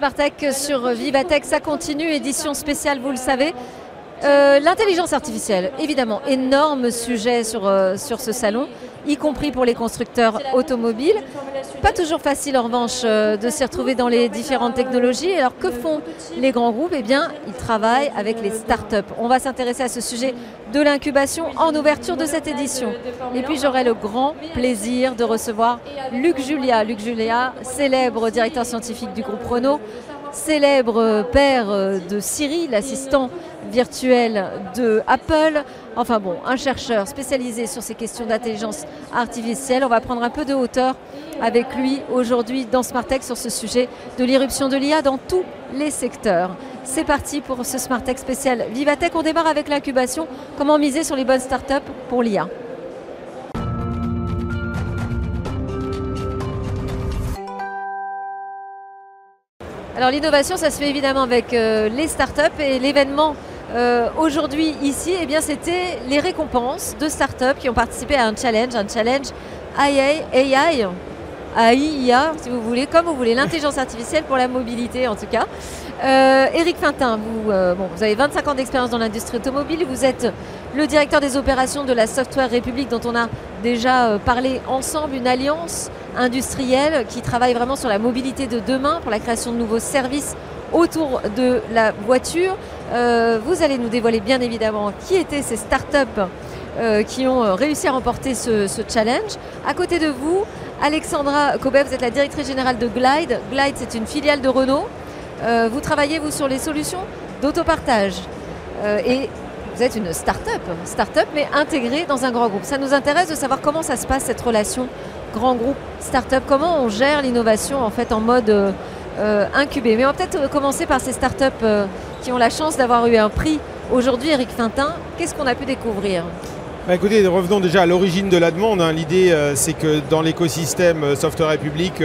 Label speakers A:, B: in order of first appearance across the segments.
A: Spartech sur Vivatech, ça continue, édition spéciale, vous le savez. Euh, l'intelligence artificielle, évidemment, énorme sujet sur, euh, sur ce salon, y compris pour les constructeurs automobiles. Pas toujours facile en revanche euh, de s'y retrouver dans les différentes technologies. Alors que font les grands groupes? Eh bien, ils travaillent avec les startups. On va s'intéresser à ce sujet de l'incubation en ouverture de cette édition. Et puis j'aurai le grand plaisir de recevoir Luc Julia. Luc Julia, célèbre directeur scientifique du groupe Renault, célèbre père de Siri, l'assistant virtuel de Apple. Enfin bon, un chercheur spécialisé sur ces questions d'intelligence artificielle. On va prendre un peu de hauteur avec lui aujourd'hui dans Smartech sur ce sujet de l'irruption de l'IA dans tous les secteurs. C'est parti pour ce Smartech spécial Vivatech. On démarre avec l'incubation. Comment miser sur les bonnes startups pour l'IA Alors l'innovation, ça se fait évidemment avec euh, les startups et l'événement euh, aujourd'hui ici, eh bien, c'était les récompenses de startups qui ont participé à un challenge, un challenge AI, AI AIA, si vous voulez, comme vous voulez, l'intelligence artificielle pour la mobilité en tout cas. Euh, Eric Fintin, vous, euh, bon, vous avez 25 ans d'expérience dans l'industrie automobile, vous êtes le directeur des opérations de la Software République dont on a déjà parlé ensemble, une alliance industrielle qui travaille vraiment sur la mobilité de demain pour la création de nouveaux services autour de la voiture. Euh, vous allez nous dévoiler bien évidemment qui étaient ces startups euh, qui ont euh, réussi à remporter ce, challenge. À côté de vous, Alexandra Kobet, vous êtes la directrice générale de Glide. Glide, c'est une filiale de Renault. vous travaillez, vous, sur les solutions d'autopartage. et vous êtes une start-up, start-up mais intégrée dans un grand groupe. Ça nous intéresse de savoir comment ça se passe cette relation grand groupe start-up, comment on gère l'innovation en fait en mode incubé. Mais on va peut-être euh, commencer par ces startups euh, qui ont la chance d'avoir eu un prix aujourd'hui. Eric Fintin, qu'est-ce qu'on a pu découvrir?
B: Bah, écoutez, revenons déjà à l'origine de la demande. Hein. L'idée, c'est que dans l'écosystème Software République,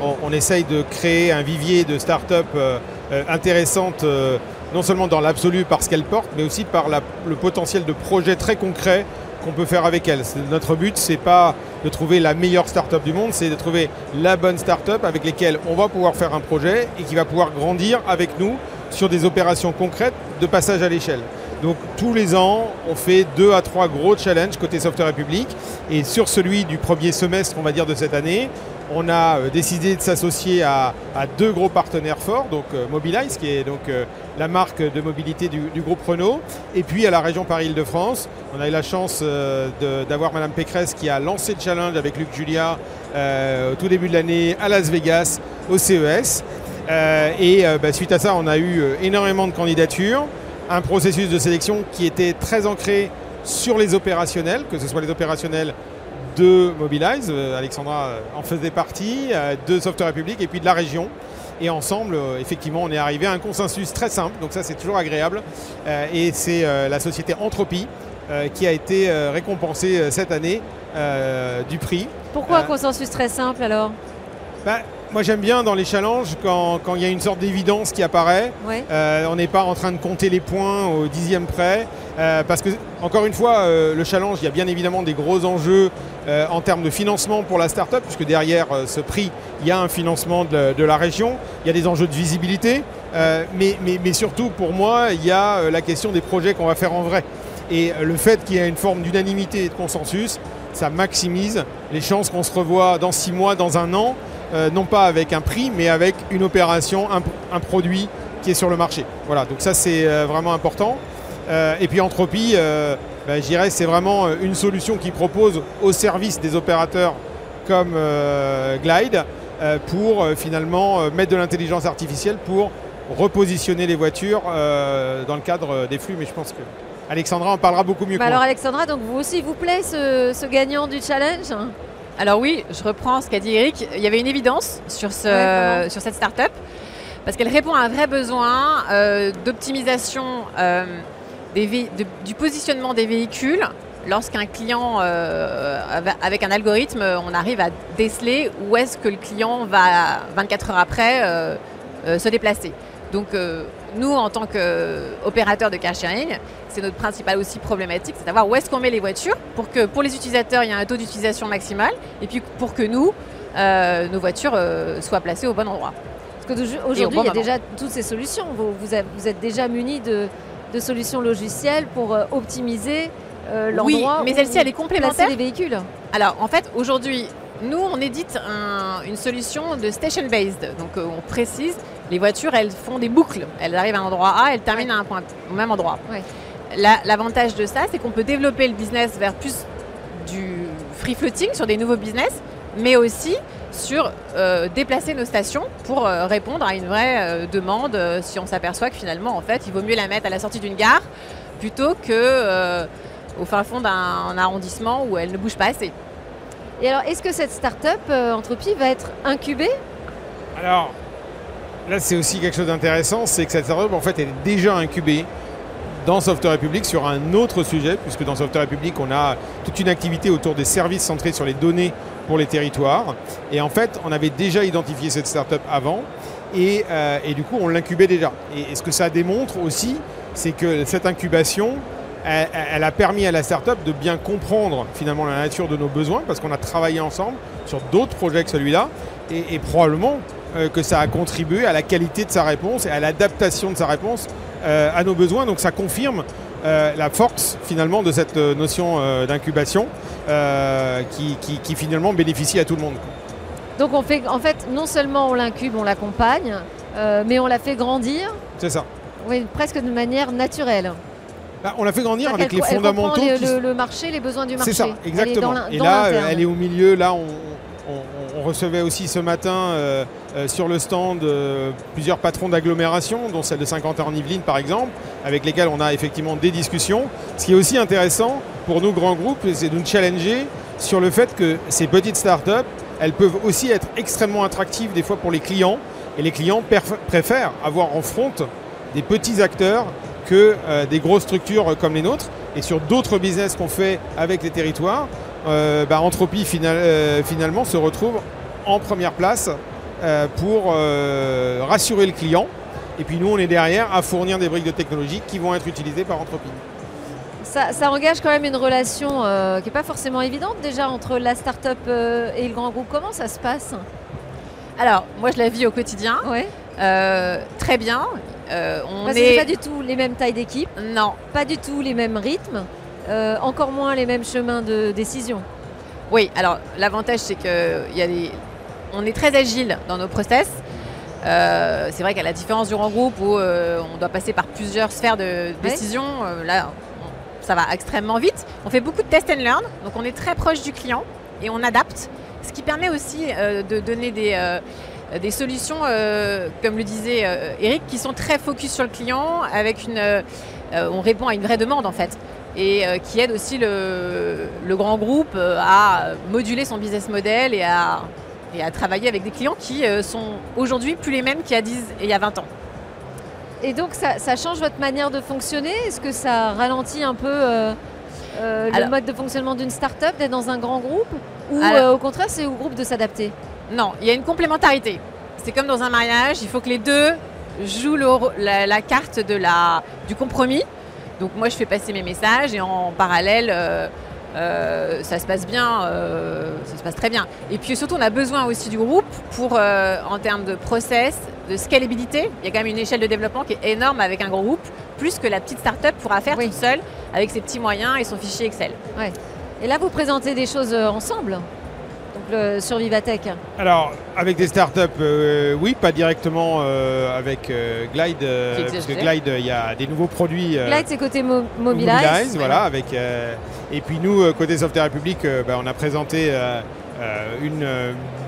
B: on, essaye de créer un vivier de startups intéressantes, non seulement dans l'absolu par ce qu'elles portent, mais aussi par le potentiel de projets très concrets qu'on peut faire avec elles. Notre but, c'est pas de trouver la meilleure start-up du monde, c'est de trouver la bonne start-up avec lesquelles on va pouvoir faire un projet et qui va pouvoir grandir avec nous sur des opérations concrètes de passage à l'échelle. Donc tous les ans, on fait deux à trois gros challenges côté Software République. Et sur celui du premier semestre, on va dire, de cette année, on a euh, décidé de s'associer à, deux gros partenaires forts, donc euh, Mobilize, qui est donc euh, la marque de mobilité du, groupe Renault, et puis à la région Paris-Île-de-France. On a eu la chance d'avoir Madame Pécresse qui a lancé le challenge avec Luc Julia au tout début de l'année à Las Vegas, au CES. et bah, suite à ça, on a eu énormément de candidatures, un processus de sélection qui était très ancré sur les opérationnels, que ce soit les opérationnels de Mobilize, euh, Alexandra euh, en faisait partie, euh, de Software République et puis de la région. Et ensemble, effectivement, on est arrivé à un consensus très simple, donc ça c'est toujours agréable. Et c'est la société Entropie qui a été récompensée cette année du prix.
A: Pourquoi un consensus très simple alors?
B: Bah, moi j'aime bien dans les challenges quand, il y a une sorte d'évidence qui apparaît. on n'est pas en train de compter les points au dixième près. parce que, encore une fois, le challenge, il y a bien évidemment des gros enjeux euh, en termes de financement pour la start-up, puisque derrière euh, ce prix, il y a un financement de, la région, il y a des enjeux de visibilité, euh, mais, mais, surtout pour moi, il y a la question des projets qu'on va faire en vrai. Et le fait qu'il y ait une forme d'unanimité et de consensus, ça maximise les chances qu'on se revoie dans six mois, dans un an, non pas avec un prix, mais avec une opération, un, produit qui est sur le marché. Voilà, donc ça c'est vraiment important. et puis Entropie, ben, je dirais c'est vraiment euh, une solution qui propose au service des opérateurs comme euh, Glide euh, pour finalement mettre de l'intelligence artificielle pour repositionner les voitures dans le cadre des flux. Mais je pense que Alexandra en parlera beaucoup mieux que
A: bah Alors Alexandra, donc vous aussi, vous plaît ce, gagnant du challenge?
C: Alors oui, je reprends ce qu'a dit Eric. Il y avait une évidence sur, ce, sur cette start-up parce qu'elle répond à un vrai besoin d'optimisation du positionnement des véhicules lorsqu'un client, euh, avec un algorithme, on arrive à déceler où est-ce que le client va 24 heures après euh, euh, se déplacer. Donc nous, en tant qu'opérateur de car sharing, c'est notre principale aussi problématique, c'est savoir où est-ce qu'on met les voitures pour que pour les utilisateurs, il y ait un taux d'utilisation maximal et puis pour que nous, nos voitures soient placées au bon endroit.
A: Parce qu'aujourd'hui, il y a déjà toutes ces solutions. Vous, vous, êtes déjà muni de, solutions logicielles pour euh, optimiser euh, l'endroit
C: oui, mais celle-ci, elle est complémentaire.
A: les véhicules.
C: Alors, en fait, aujourd'hui, nous, on édite une solution de station-based. Donc, euh, on précise, les voitures, elles font des boucles. Elles arrivent à un endroit A, elles terminent à un point, au même endroit. L'avantage de ça, c'est qu'on peut développer le business vers plus du free floating sur des nouveaux business, mais aussi sur euh, déplacer nos stations pour euh, répondre à une vraie demande si on s'aperçoit que finalement, en fait, il vaut mieux la mettre à la sortie d'une gare plutôt que au fin fond d'un arrondissement où elle ne bouge pas assez.
A: Et alors, est-ce que cette start-up euh, Entropie va être incubée?
B: Alors, là, c'est aussi quelque chose d'intéressant, c'est que cette start-up, en fait, est déjà incubée dans Software Republic sur un autre sujet, puisque dans Software Republic, on a toute une activité autour des services centrés sur les données pour les territoires. Et en fait, on avait déjà identifié cette start-up avant, et, euh, du coup, on l'incubait déjà. Et, ce que ça démontre aussi, c'est que cette incubation, elle, a permis à la startup de bien comprendre finalement la nature de nos besoins parce qu'on a travaillé ensemble sur d'autres projets que celui-là et, probablement que ça a contribué à la qualité de sa réponse et à l'adaptation de sa réponse euh, à nos besoins. Donc ça confirme euh, la force finalement de cette notion d'incubation qui, finalement bénéficie à tout le monde.
A: Donc on fait, en fait, non seulement on l'incube, on l'accompagne, mais on la fait grandir.
B: C'est ça.
A: Oui, presque de manière naturelle.
B: Bah, on l'a fait grandir avec les fondamentaux.
A: le, marché, les besoins du marché.
B: C'est ça, exactement. et là, elle est au milieu. Là, on, recevait aussi ce matin euh, euh, sur le stand euh, plusieurs patrons d'agglomération, dont celle de Saint-Quentin en Yvelines par exemple, avec lesquels on a effectivement des discussions. Ce qui est aussi intéressant pour nous, grands groupes, c'est de nous challenger sur le fait que ces petites startups, elles peuvent aussi être extrêmement attractives des fois pour les clients. Et les clients préfèrent avoir en front des petits acteurs que euh, des grosses structures comme les nôtres. Et sur d'autres business qu'on fait avec les territoires, euh, bah, Entropie euh, finalement se retrouve en première place pour rassurer le client. Et puis nous, on est derrière à fournir des briques de technologie qui vont être utilisées par Entropie.
A: Ça, engage quand même une relation qui n'est pas forcément évidente déjà entre la start-up et le grand groupe. Comment ça se passe?
C: Alors, moi je la vis au quotidien.
A: Ouais.
C: très bien.
A: Euh, on n'est pas du tout les mêmes tailles d'équipe?
C: Non.
A: Pas du tout les mêmes rythmes? Euh, encore moins les mêmes chemins de décision?
C: Oui, alors l'avantage c'est que y a des... on est très agile dans nos process. Euh, c'est vrai qu'à la différence du grand groupe où on doit passer par plusieurs sphères de décision, là ça va extrêmement vite. On fait beaucoup de test and learn, donc on est très proche du client et on adapte, ce qui permet aussi de donner des, euh, des solutions, euh, comme le disait euh, Eric, qui sont très focus sur le client, avec une, on répond à une vraie demande en fait, et qui aide aussi le, grand groupe à moduler son business model et à, et à travailler avec des clients qui sont aujourd'hui plus les mêmes qu'il y a 10 et il y a 20 ans.
A: Et donc ça, change votre manière de fonctionner? Est-ce que ça ralentit un peu le mode de fonctionnement d'une start-up, d'être dans un grand groupe? Ou au contraire, c'est au groupe de s'adapter?
C: Non, il y a une complémentarité. C'est comme dans un mariage, il faut que les deux jouent la, carte de la, du compromis. Donc moi, je fais passer mes messages et en parallèle, euh, euh, ça se passe bien, euh, ça se passe très bien. Et puis surtout, on a besoin aussi du groupe pour, en termes de process, de scalabilité. Il y a quand même une échelle de développement qui est énorme avec un groupe, plus que la petite start-up pourra faire toute seule avec ses petits moyens et son fichier Excel.
A: Ouais. Et là, vous présentez des choses ensemble? Sur Vivatech
B: Alors, avec des startups, euh, oui, pas directement euh, avec euh, Glide, parce que Glide, il y a des nouveaux produits.
A: Glide, c'est côté Mobilize.
B: voilà. Avec, et puis nous, côté Software République, bah, on a présenté une,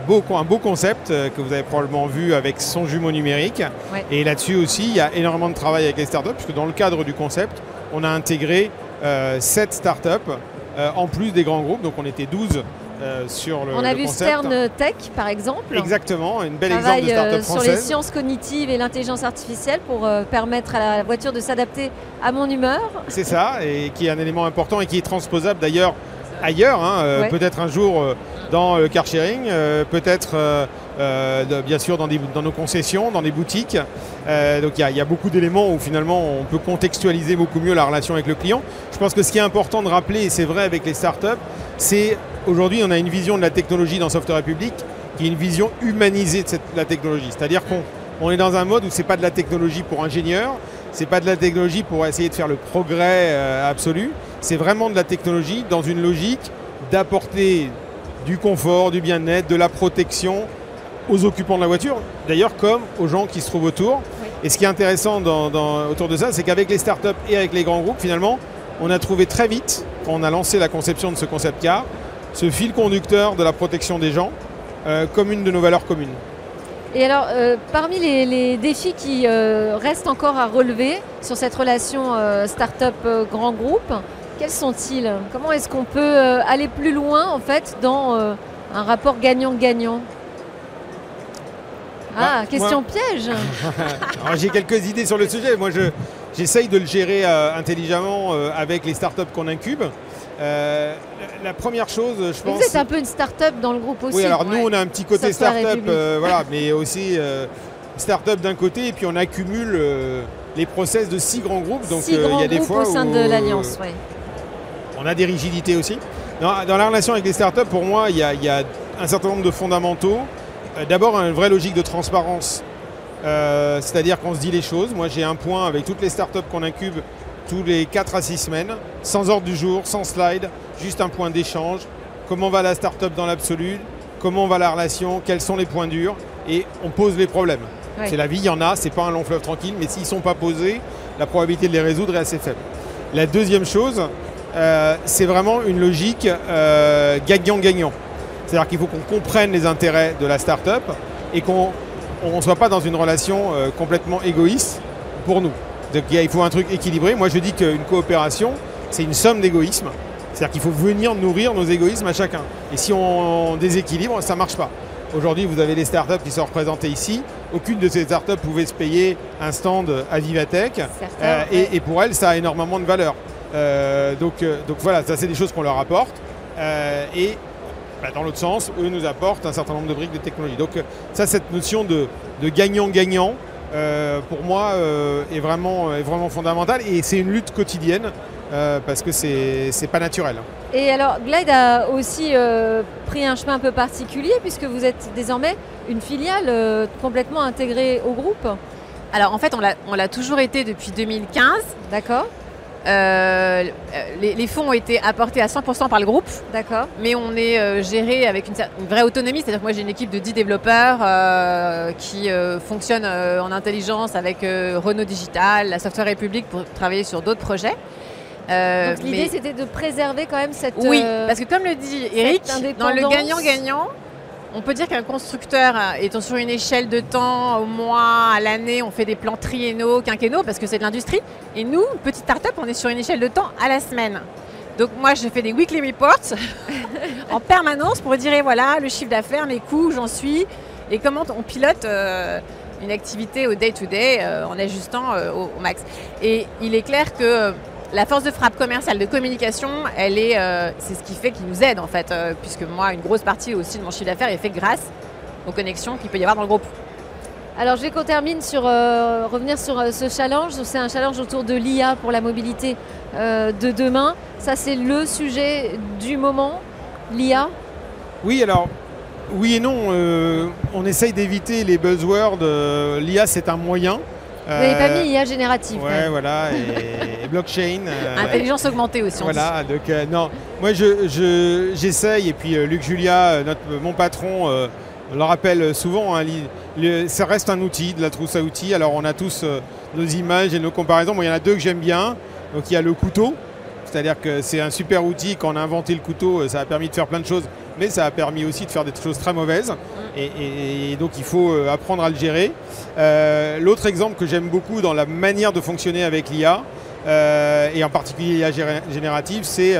B: beau, un beau concept que vous avez probablement vu avec son jumeau numérique. Et là-dessus aussi, il y a énormément de travail avec les startups, puisque dans le cadre du concept, on a intégré 7 startups en plus des grands groupes. Donc on était 12 euh, sur le
A: On a vu Stern Tech par exemple.
B: Exactement, une belle exemple de start-up
A: euh, Sur les sciences cognitives et l'intelligence artificielle pour euh, permettre à la voiture de s'adapter à mon humeur.
B: C'est ça, et qui est un élément important et qui est transposable d'ailleurs ailleurs, hein, peut-être un jour dans le car sharing, peut-être bien sûr dans, dans, nos concessions, dans des boutiques. donc il y, y, a beaucoup d'éléments où finalement on peut contextualiser beaucoup mieux la relation avec le client. Je pense que ce qui est important de rappeler, et c'est vrai avec les startups, c'est aujourd'hui on a une vision de la technologie dans Software Republic qui est une vision humanisée de la technologie. C'est-à-dire qu'on on est dans un mode où c'est pas de la technologie pour ingénieurs, c'est pas de la technologie pour essayer de faire le progrès euh, absolu, c'est vraiment de la technologie dans une logique d'apporter du confort, du bien-être, de la protection aux occupants de la voiture, d'ailleurs comme aux gens qui se trouvent autour. Et ce qui est intéressant autour de ça, c'est qu'avec les startups et avec les grands groupes, finalement, on a trouvé très vite, quand on a lancé la conception de ce concept car, ce fil conducteur de la protection des gens euh, comme une de nos valeurs communes.
A: Et alors, euh, parmi les, défis qui euh, restent encore à relever sur cette relation start-up-grand groupe, quels sont-ils? Comment est-ce qu'on peut aller plus loin en fait dans un rapport gagnant-gagnant? Ah, bah, question piège
B: J'ai quelques idées sur le sujet. Moi, j'essaye de le gérer intelligemment avec les startups qu'on incube. Euh, la première chose, je pense.
A: Vous êtes un peu une start-up dans le groupe aussi.
B: Oui, alors nous, on a un petit côté start-up, euh, voilà, mais aussi euh, start-up d'un côté, et puis on accumule les process de six grands groupes.
A: Donc il y a des fois au sein de l'Alliance, oui.
B: On a des rigidités aussi. Dans, la relation avec les start-up, pour moi, il y, a un certain nombre de fondamentaux. D'abord, une vraie logique de transparence. C'est-à-dire qu'on se dit les choses. Moi, j'ai un point avec toutes les start-up qu'on incube tous les 4 à 6 semaines, sans ordre du jour, sans slide, juste un point d'échange. Comment va la start-up dans l'absolu? Comment va la relation? Quels sont les points durs? Et on pose les problèmes. C'est la vie, il y en a, c'est pas un long fleuve tranquille, mais s'ils ne sont pas posés, la probabilité de les résoudre est assez faible. La deuxième chose, euh, c'est vraiment une logique euh, gagnant-gagnant. C'est-à-dire qu'il faut qu'on comprenne les intérêts de la start-up et qu'on ne soit pas dans une relation euh, complètement égoïste pour nous. Donc il faut un truc équilibré. Moi je dis qu'une coopération, c'est une somme d'égoïsme. C'est-à-dire qu'il faut venir nourrir nos égoïsmes à chacun. Et si on déséquilibre, ça ne marche pas. Aujourd'hui, vous avez les startups qui sont représentées ici. Aucune de ces startups pouvait se payer un stand à Vivatech. Euh, et, pour elles, ça a énormément de valeur. Euh, donc, euh, donc voilà, ça c'est des choses qu'on leur apporte. et bah, dans l'autre sens, eux nous apportent un certain nombre de briques de technologie. Donc ça, cette notion de gagnant-gagnant, euh, pour moi, euh, est, vraiment, est vraiment fondamental et c'est une lutte quotidienne euh, parce que c'est pas naturel.
A: Et alors, Glide a aussi pris un chemin un peu particulier puisque vous êtes désormais une filiale complètement intégrée au groupe.
C: Alors en fait, on l'a toujours été depuis 2015.
A: D'accord.
C: Euh, les, fonds ont été apportés à 100% par le groupe.
A: D'accord.
C: Mais on est euh, géré avec une, vraie autonomie. C'est-à-dire que moi, j'ai une équipe de 10 développeurs euh, qui fonctionnent en intelligence avec Renault Digital, la Software République pour travailler sur d'autres projets.
A: Donc l'idée, c'était de préserver quand même cette.
C: Oui, parce que comme le dit Eric, dans le gagnant-gagnant, on peut dire qu'un constructeur étant sur une échelle de temps, au mois, à l'année, on fait des plans triennaux, quinquennaux, parce que c'est de l'industrie. Et nous, petite start-up, on est sur une échelle de temps à la semaine. Donc moi, je fais des weekly reports en permanence pour dire, voilà, le chiffre d'affaires, mes coûts, j'en suis, et comment on pilote euh, une activité au day-to-day euh, en ajustant euh, au, max. Et il est clair que la force de frappe commerciale de communication, elle est, euh, c'est ce qui fait qu'il nous aide en fait, euh, puisque moi, une grosse partie aussi de mon chiffre d'affaires est fait grâce aux connexions qu'il peut y avoir dans le groupe.
A: Alors je vais qu'on termine sur euh, revenir sur ce challenge. C'est un challenge autour de l'IA pour la mobilité de demain. Ça c'est le sujet du moment, l'IA.
B: Oui, alors oui et non. on essaye d'éviter les buzzwords. L'IA c'est un moyen.
A: Vous n'avez pas mis IA générative.
B: Ouais, voilà, et, blockchain.
C: Euh, Intelligence augmentée aussi.
B: Voilà, donc euh, non, moi je, j'essaye, et puis euh, Luc Julia, notre, mon patron, on le rappelle souvent, hein, ça reste un outil, de la trousse à outils. Alors on a tous nos images et nos comparaisons. Moi, il y en a deux que j'aime bien. Donc il y a le couteau, c'est-à-dire que c'est un super outil. Quand on a inventé le couteau, ça a permis de faire plein de choses, mais ça a permis aussi de faire des choses très mauvaises. Et, donc il faut apprendre à le gérer. Euh, l'autre exemple que j'aime beaucoup dans la manière de fonctionner avec l'IA, euh, et en particulier l'IA générative, c'est,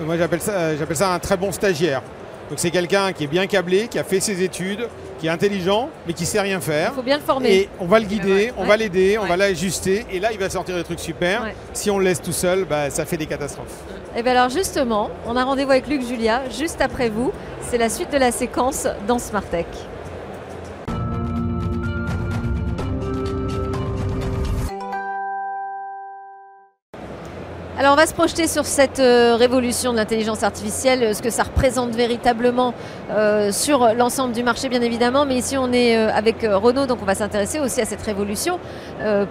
B: moi j'appelle ça, j'appelle ça un très bon stagiaire. Donc c'est quelqu'un qui est bien câblé, qui a fait ses études, qui est intelligent, mais qui sait rien faire.
A: Il faut bien le former.
B: Et on va le guider, on va l'aider, on va l'ajuster, et là il va sortir des trucs super. Si on le laisse tout seul, bah, ça fait des catastrophes.
A: Et eh bien alors justement, on a rendez-vous avec Luc Julia juste après vous. C'est la suite de la séquence dans Smartech. Alors on va se projeter sur cette euh, révolution de l'intelligence artificielle, ce que ça représente véritablement euh, sur l'ensemble du marché bien évidemment, mais ici on est euh, avec Renault, donc on va s'intéresser aussi à cette révolution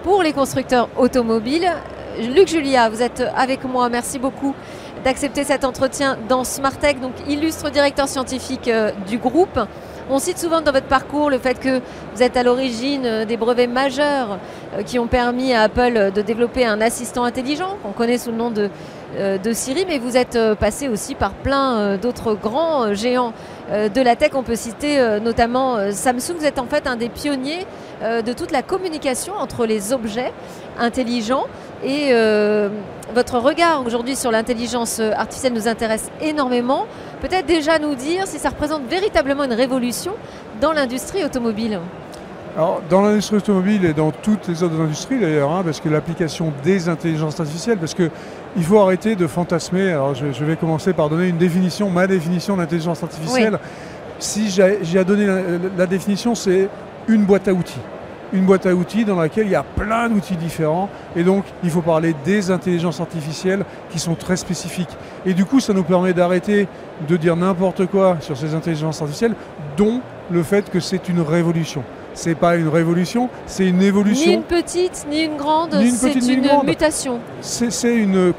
A: pour les constructeurs automobiles. Luc Julia, vous êtes avec moi, merci beaucoup d'accepter cet entretien dans Smartech, donc illustre directeur scientifique du groupe. On cite souvent dans votre parcours le fait que vous êtes à l'origine euh, des brevets majeurs euh, qui ont permis à Apple de développer un assistant intelligent qu'on connaît sous le nom de, euh, Siri, mais vous êtes passé aussi par plein d'autres grands géants de la tech. On peut citer notamment Samsung. Vous êtes en fait un des pionniers de toute la communication entre les objets intelligents et votre regard aujourd'hui sur l'intelligence artificielle nous intéresse énormément. Peut-être déjà nous dire si ça représente véritablement une révolution dans l'industrie automobile.
D: Dans l'industrie automobile et dans toutes les autres industries d'ailleurs, hein, parce que l'application des intelligences artificielles, parce qu'il faut arrêter de fantasmer. Alors, je, vais commencer par donner une définition, ma définition d'intelligence artificielle. Si j'ai à donner la définition, c'est une boîte à outils une boîte à outils dans laquelle il y a plein d'outils différents. Et donc, il faut parler des intelligences artificielles qui sont très spécifiques. Et du coup, ça nous permet d'arrêter de dire n'importe quoi sur ces intelligences artificielles, dont le fait que c'est une révolution. C'est pas une révolution, c'est une évolution.
A: Ni une petite, ni une grande, c'est une, mutation.
D: C'est une,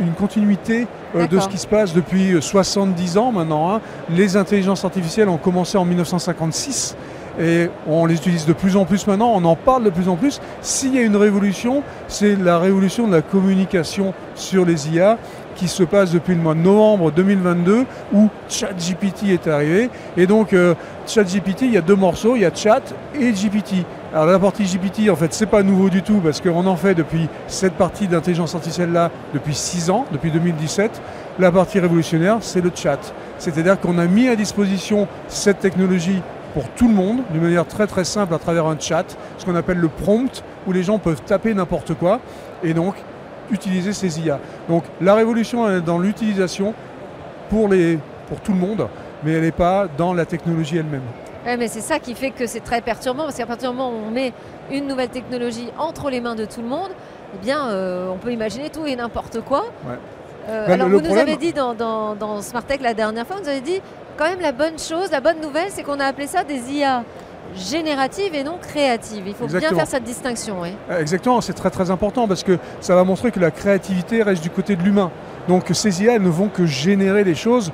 D: une continuité euh, de ce qui se passe depuis 70 ans maintenant. Hein. Les intelligences artificielles ont commencé en 1956 et on les utilise de plus en plus maintenant, on en parle de plus en plus. S'il y a une révolution, c'est la révolution de la communication sur les IA qui se passe depuis le mois de novembre 2022 où ChatGPT est arrivé. Et donc euh, ChatGPT, il y a deux morceaux, il y a Chat et GPT. Alors la partie GPT, en fait, c'est pas nouveau du tout parce qu'on en fait depuis cette partie d'intelligence artificielle là depuis 6 ans, depuis 2017. La partie révolutionnaire, c'est le chat. C'est-à-dire qu'on a mis à disposition cette technologie pour tout le monde, d'une manière très très simple à travers un chat, ce qu'on appelle le prompt, où les gens peuvent taper n'importe quoi et donc utiliser ces IA. Donc la révolution est dans l'utilisation pour, les, pour tout le monde, mais elle n'est pas dans la technologie elle-même.
A: mais c'est ça qui fait que c'est très perturbant, parce qu'à partir du moment où on met une nouvelle technologie entre les mains de tout le monde, eh bien, euh, on peut imaginer tout et n'importe quoi. Euh, ben, alors, vous nous avez dit dans, dans, dans Smartech la dernière fois, vous nous avez dit quand même la bonne chose, la bonne nouvelle, c'est qu'on a appelé ça des IA génératives et non créatives. Il faut bien faire cette distinction.
D: Euh, exactement, c'est très très important parce que ça va montrer que la créativité reste du côté de l'humain. Donc ces IA ne vont que générer des choses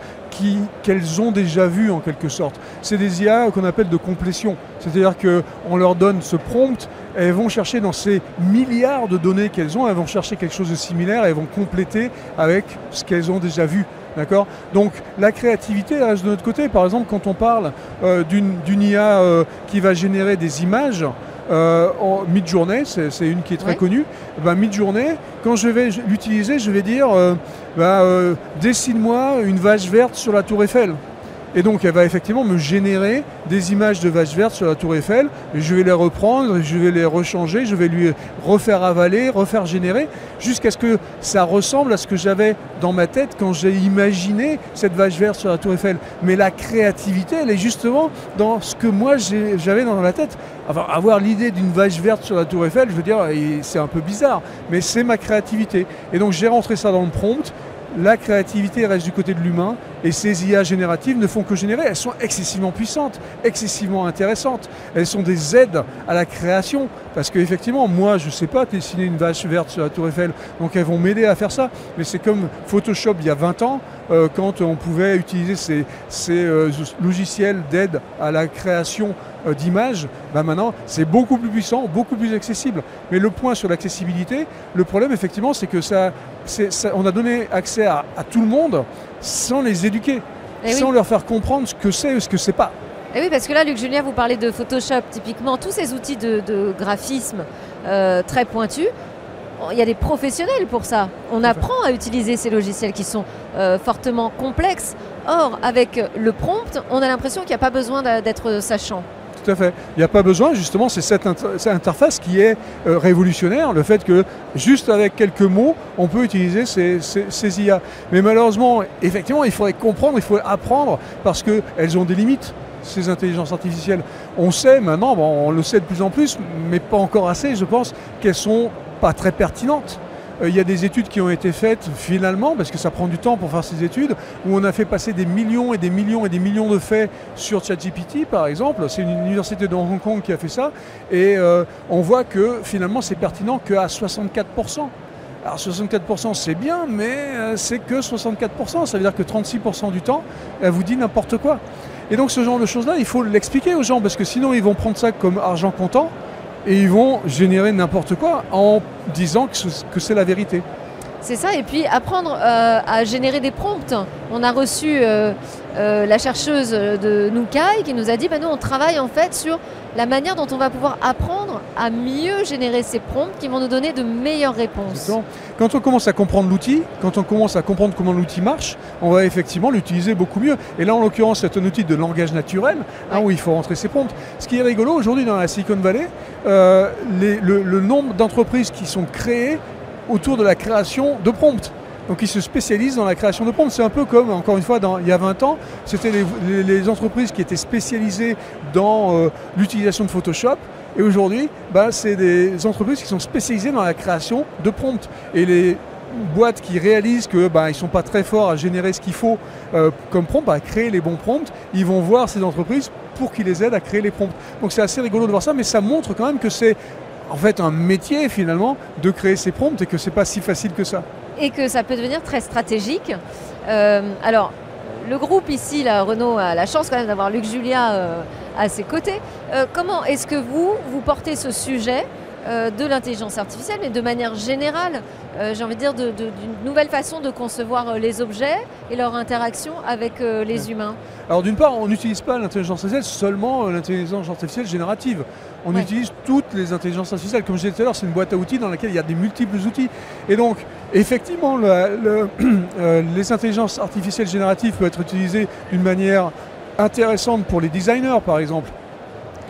D: qu'elles ont déjà vues en quelque sorte. C'est des IA qu'on appelle de complétion. C'est-à-dire qu'on leur donne ce prompt, elles vont chercher dans ces milliards de données qu'elles ont, elles vont chercher quelque chose de similaire, elles vont compléter avec ce qu'elles ont déjà vu. D'accord Donc la créativité reste de notre côté. Par exemple, quand on parle euh, d'une IA euh, qui va générer des images, euh, en mid-journée, c'est une qui est très connue. Ben, mid-journée, quand je vais l'utiliser, je vais dire ben, dessine-moi une vache verte sur la tour Eiffel. Et donc elle va effectivement me générer des images de vaches vertes sur la tour Eiffel. Je vais les reprendre, je vais les rechanger, je vais lui refaire avaler, refaire générer, jusqu'à ce que ça ressemble à ce que j'avais dans ma tête quand j'ai imaginé cette vache verte sur la tour Eiffel. Mais la créativité, elle est justement dans ce que moi j'avais dans la tête. Avoir l'idée d'une vache verte sur la tour Eiffel, je veux dire, c'est un peu bizarre, mais c'est ma créativité. Et donc j'ai rentré ça dans le prompt la créativité reste du côté de l'humain et ces IA génératives ne font que générer. Elles sont excessivement puissantes, excessivement intéressantes. Elles sont des aides à la création parce qu'effectivement, moi, je ne sais pas dessiner une vache verte sur la Tour Eiffel, donc elles vont m'aider à faire ça. Mais c'est comme Photoshop il y a 20 ans, euh, quand on pouvait utiliser ces, euh, logiciels d'aide à la création euh, d'images, ben maintenant c'est beaucoup plus puissant, beaucoup plus accessible. Mais le point sur l'accessibilité, le problème effectivement, c'est que ça, on a donné accès à, tout le monde sans les éduquer, eh sans leur faire comprendre ce que c'est ou ce que c'est pas.
A: Et eh oui, parce que là, Luc Julien, vous parlez de Photoshop, typiquement, tous ces outils de, graphisme très pointus il y a des professionnels pour ça. On apprend à utiliser ces logiciels qui sont euh, fortement complexes. Or, avec le prompt, on a l'impression qu'il n'y a pas besoin d'être sachant.
D: Tout à fait. Il n'y a pas besoin, justement, c'est cette, interface qui est euh, révolutionnaire, le fait que juste avec quelques mots, on peut utiliser ces, IA. Mais malheureusement, effectivement, il faudrait comprendre, il faut apprendre, parce qu'elles ont des limites ces intelligences artificielles. On sait maintenant, on le sait de plus en plus, mais pas encore assez, je pense, qu'elles sont pas très pertinentes. Euh, il y a des études qui ont été faites finalement, parce que ça prend du temps pour faire ces études, où on a fait passer des millions et des millions et des millions de faits sur ChatGPT par exemple. C'est une université de Hong Kong qui a fait ça. Et euh, on voit que finalement c'est pertinent qu'à 64%. Alors 64% c'est bien, mais euh, c'est que 64%. Ça veut dire que 36% du temps, elle vous dit n'importe quoi. Et donc ce genre de choses-là, il faut l'expliquer aux gens, parce que sinon ils vont prendre ça comme argent comptant et ils vont générer n'importe quoi en disant que c'est la vérité.
A: C'est ça, et puis apprendre euh, à générer des prompts. On a reçu euh, euh, la chercheuse de Nukai qui nous a dit, bah, nous on travaille en fait sur la manière dont on va pouvoir apprendre à mieux générer ces prompts qui vont nous donner de meilleures réponses.
D: Quand on commence à comprendre l'outil, quand on commence à comprendre comment l'outil marche, on va effectivement l'utiliser beaucoup mieux. Et là, en l'occurrence, c'est un outil de langage naturel hein, où il faut rentrer ses prompts. Ce qui est rigolo aujourd'hui dans la Silicon Valley, le nombre d'entreprises qui sont créées autour de la création de prompts. Donc ils se spécialisent dans la création de prompts. C'est un peu comme, encore une fois, dans, il y a 20 ans, c'était les, entreprises qui étaient spécialisées dans euh, l'utilisation de Photoshop. Et aujourd'hui, bah, c'est des entreprises qui sont spécialisées dans la création de prompts. Et les boîtes qui réalisent qu'ils bah, ne sont pas très forts à générer ce qu'il faut euh, comme prompt, à créer les bons prompts, ils vont voir ces entreprises pour qu'ils les aident à créer les prompts. Donc c'est assez rigolo de voir ça, mais ça montre quand même que c'est en fait un métier finalement de créer ces prompts et que c'est pas si facile que ça.
A: Et que ça peut devenir très stratégique. Euh, alors, le groupe ici, la Renault, a la chance quand même d'avoir Luc Julia euh, à ses côtés. Euh, comment est-ce que vous, vous portez ce sujet de l'intelligence artificielle, mais de manière générale, j'ai envie de dire, d'une nouvelle façon de concevoir les objets et leur interaction avec les humains
D: Alors d'une part, on n'utilise pas l'intelligence artificielle seulement l'intelligence artificielle générative on utilise toutes les intelligences artificielles. Comme je disais tout à l'heure, c'est une boîte à outils dans laquelle il y a des multiples outils. Et donc, effectivement, euh, les intelligences artificielles génératives peuvent être utilisées d'une manière intéressante pour les designers, par exemple.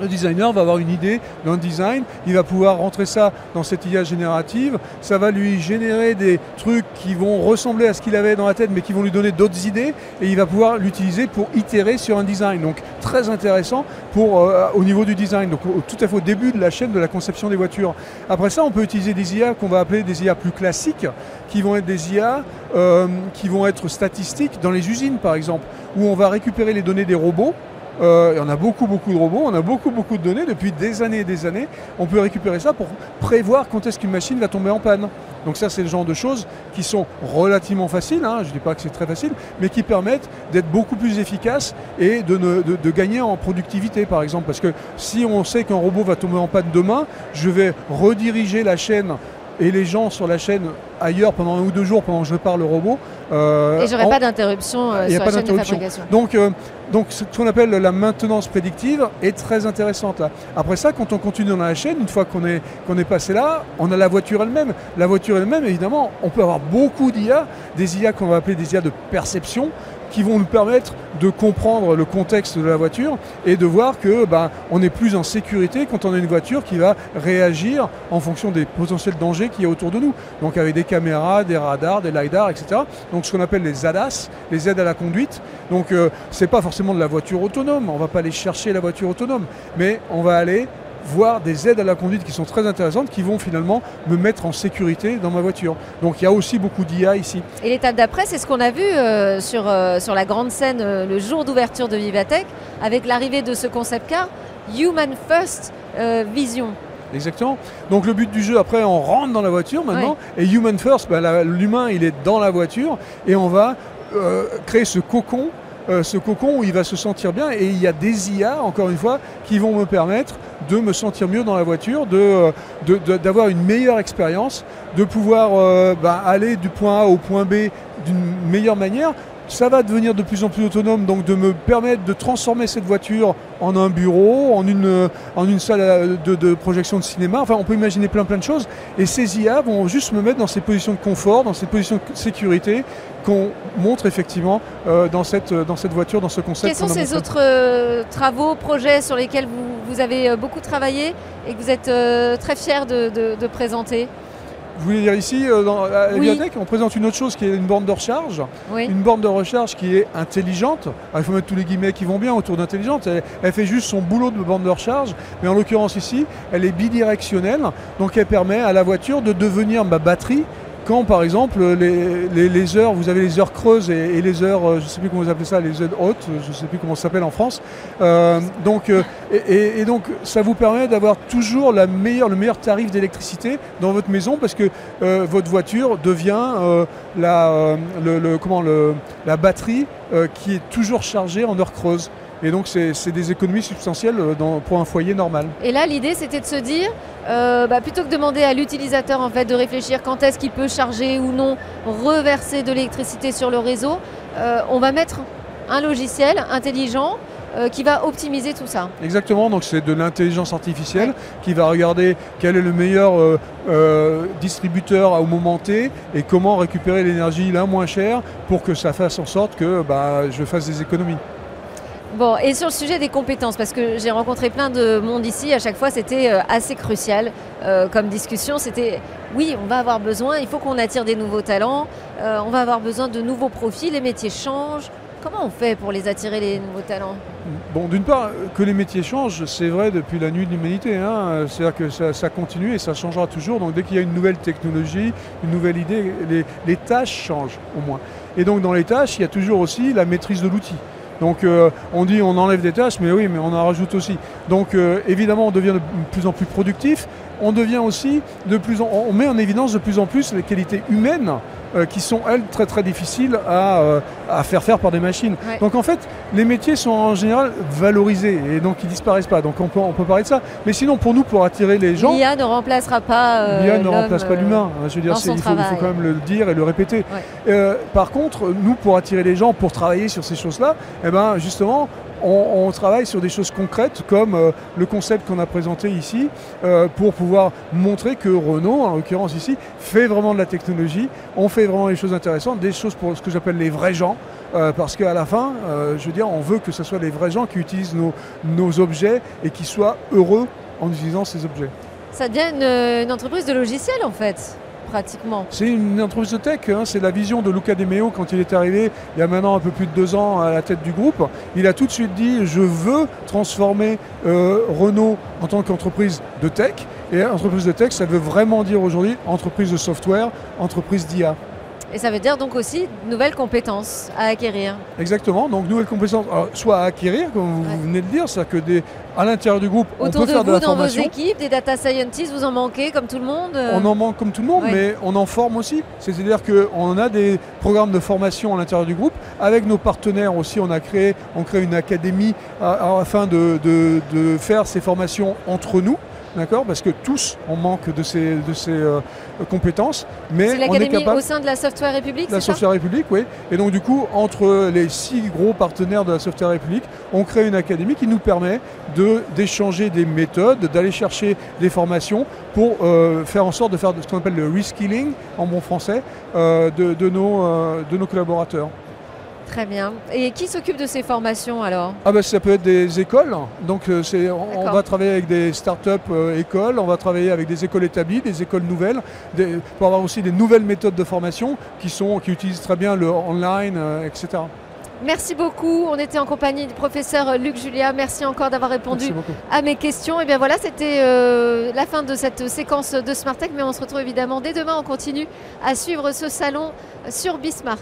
D: Le designer va avoir une idée d'un design, il va pouvoir rentrer ça dans cette IA générative, ça va lui générer des trucs qui vont ressembler à ce qu'il avait dans la tête mais qui vont lui donner d'autres idées et il va pouvoir l'utiliser pour itérer sur un design. Donc très intéressant pour, euh, au niveau du design, donc tout à fait au début de la chaîne de la conception des voitures. Après ça, on peut utiliser des IA qu'on va appeler des IA plus classiques, qui vont être des IA euh, qui vont être statistiques dans les usines par exemple, où on va récupérer les données des robots euh, on a beaucoup, beaucoup de robots, on a beaucoup, beaucoup de données depuis des années et des années. On peut récupérer ça pour prévoir quand est-ce qu'une machine va tomber en panne. Donc ça, c'est le genre de choses qui sont relativement faciles, hein. je ne dis pas que c'est très facile, mais qui permettent d'être beaucoup plus efficaces et de, gagner en productivité, par exemple. Parce que si on sait qu'un robot va tomber en panne demain, je vais rediriger la chaîne et les gens sur la chaîne ailleurs pendant un ou deux jours pendant que je parle le robot.
A: Euh, et j'aurai pas d'interruption euh, sur la chaîne de fabrication.
D: Donc, euh, donc ce qu'on appelle la maintenance prédictive est très intéressante là. Après ça, quand on continue dans la chaîne, une fois qu'on est, qu'on est passé là, on a la voiture elle-même. La voiture elle-même, évidemment, on peut avoir beaucoup d'IA, des IA qu'on va appeler des IA de perception, qui vont nous permettre de comprendre le contexte de la voiture et de voir que ben, on est plus en sécurité quand on a une voiture qui va réagir en fonction des potentiels dangers qu'il y a autour de nous. Donc avec des caméras, des radars, des lidars, etc. Donc ce qu'on appelle les ADAS, les aides à la conduite. Donc euh, c'est pas forcément de la voiture autonome, on va pas aller chercher la voiture autonome, mais on va aller voir des aides à la conduite qui sont très intéressantes, qui vont finalement me mettre en sécurité dans ma voiture. Donc il y a aussi beaucoup d'IA ici.
A: Et l'étape d'après, c'est ce qu'on a vu euh, sur, euh, sur la grande scène euh, le jour d'ouverture de Vivatech, avec l'arrivée de ce concept car, Human First Vision.
D: Exactement. Donc le but du jeu, après, on rentre dans la voiture maintenant, et Human First, bah, l'humain, il est dans la voiture, et on va créer ce cocon ce cocon où il va se sentir bien et il y a des IA, encore une fois, qui vont me permettre de me sentir mieux dans la voiture, d'avoir de, d'avoir une meilleure expérience, de pouvoir euh, bah, aller du point A au point B d'une meilleure manière. Ça va devenir de plus en plus autonome, donc de me permettre de transformer cette voiture en un bureau, en une, en une salle de, de, projection de cinéma. Enfin, on peut imaginer plein plein de choses. Et ces IA vont juste me mettre dans ces positions de confort, dans ces positions de sécurité qu'on montre effectivement euh, dans, cette, dans cette voiture, dans ce concept.
A: Quels sont ces autres euh, travaux, projets sur lesquels vous, vous avez beaucoup travaillé et que vous êtes euh, très fier de, de, présenter?
D: Vous voulez dire ici, euh, dans la bibliothèque, on présente une autre chose qui est une borne de recharge. Une borne de recharge qui est intelligente. il faut mettre tous les guillemets qui vont bien autour d'intelligente. Elle, fait juste son boulot de borne de recharge. Mais en l'occurrence ici, elle est bidirectionnelle. Donc elle permet à la voiture de devenir ma batterie quand par exemple les, les- heures, vous avez les heures creuses et, les heures, euh, je ne sais plus comment vous appelez ça, les heures hautes, je ne sais plus comment ça s'appelle en France. Euh, donc, euh, et, donc ça vous permet d'avoir toujours la meilleure, le meilleur tarif d'électricité dans votre maison parce que votre voiture devient la, le- comment, le, la batterie euh, qui est toujours chargée en heures creuses. Et donc c'est des économies substantielles euh, pour un foyer normal.
A: Et là, l'idée, c'était de se dire, euh, bah, plutôt que de demander à l'utilisateur en fait de réfléchir quand est-ce qu'il peut charger ou non, reverser de l'électricité sur le réseau, on va mettre un logiciel intelligent euh, qui va optimiser tout ça.
D: Exactement, donc c'est de l'intelligence artificielle qui va regarder quel est le meilleur euh, euh, distributeur au moment T et comment récupérer l'énergie là moins chère pour que ça fasse en sorte que bah, je fasse des économies.
A: Bon, et sur le sujet des compétences, parce que j'ai rencontré plein de monde ici, à chaque fois c'était assez crucial euh, comme discussion. C'était oui, on va avoir besoin, il faut qu'on attire des nouveaux talents, euh, on va avoir besoin de nouveaux profils, les métiers changent. Comment on fait pour les attirer, les nouveaux talents
D: Bon, d'une part, que les métiers changent, c'est vrai depuis la nuit de l'humanité. hein. C'est-à-dire que ça, continue et ça changera toujours. Donc dès qu'il y a une nouvelle technologie, une nouvelle idée, les, les tâches changent au moins. Et donc dans les tâches, il y a toujours aussi la maîtrise de l'outil. Donc euh, on dit on enlève des tâches, mais oui, mais on en rajoute aussi. Donc euh, évidemment, on devient de plus en plus productif. On devient aussi de plus en, on met en évidence de plus en plus les qualités humaines euh, qui sont elles très très difficiles à, euh, à faire faire par des machines.
A: Ouais.
D: Donc en fait, les métiers sont en général valorisés et donc ils disparaissent pas. Donc on peut, on peut parler de ça. Mais sinon, pour nous, pour attirer les gens,
A: L'IA ne remplacera pas euh,
D: L'IA ne remplace pas
A: euh,
D: l'humain. hein, Je veux dire, il, faut, il faut
A: travail.
D: quand même le dire et le répéter. Par contre, nous, pour attirer les gens, pour travailler sur ces choses-là, eh ben, justement, on, travaille sur des choses concrètes comme euh, le concept qu'on a présenté ici euh, pour pouvoir montrer que Renault, en l'occurrence ici, fait vraiment de la technologie. On fait vraiment des choses intéressantes, des choses pour ce que j'appelle les vrais gens. euh, parce qu'à la fin, je veux dire, on veut que ce soit les vrais gens qui utilisent nos, objets et qui soient heureux en utilisant ces objets.
A: Ça devient une entreprise de logiciels en fait,
D: C'est une entreprise de tech, c'est la vision de Luca De Meo quand il est arrivé il y a maintenant un peu plus de deux ans à la tête du groupe. Il a tout de suite dit je veux transformer euh, Renault en tant qu'entreprise de tech. Et entreprise de tech, ça veut vraiment dire aujourd'hui entreprise de software, entreprise d'IA.
A: Et ça veut dire donc aussi de nouvelles compétences à acquérir.
D: Exactement, donc nouvelles compétences, alors, soit à acquérir, comme vous
A: Ouais.
D: venez de dire, c'est-à-dire que des, à l'intérieur du groupe, on
A: Autour
D: peut
A: de
D: faire
A: vous,
D: de la
A: dans vos équipes, des data scientists, vous en manquez comme tout le monde euh,
D: On en manque comme tout le monde,
A: Ouais.
D: mais on en forme aussi. C'est-à-dire qu'on a des programmes de formation à l'intérieur du groupe. Avec nos partenaires aussi, on a créé, on crée une académie à- à- afin de, de- de faire ces formations entre nous. D'accord Parce que tous, on manque de ces, de ces euh, compétences. Mais
A: C'est
D: on est
A: l'académie au sein de la Software République,
D: La Software République, oui. Et donc du coup, entre les six gros partenaires de la Software République, on crée une académie qui nous permet de d'échanger des méthodes, d'aller chercher des formations pour euh, faire en sorte de faire ce qu'on appelle le reskilling en bon français euh, de, de nos, de nos collaborateurs.
A: Très bien. Et qui s'occupe de ces formations alors?
D: Ah bah ça peut être des écoles, donc euh, c'est, on, va travailler avec des start-up euh, écoles, on va travailler avec des écoles établies, des écoles nouvelles, des- pour avoir aussi des nouvelles méthodes de formation qui, sont, qui utilisent très bien le online, euh, etc.
A: Merci beaucoup. On était en compagnie du professeur Luc Julia. Merci encore d'avoir répondu à mes questions. Et bien voilà, c'était euh, la fin de cette séquence de Smart Tech, mais on se retrouve évidemment dès demain. On continue à suivre ce salon sur Bismart.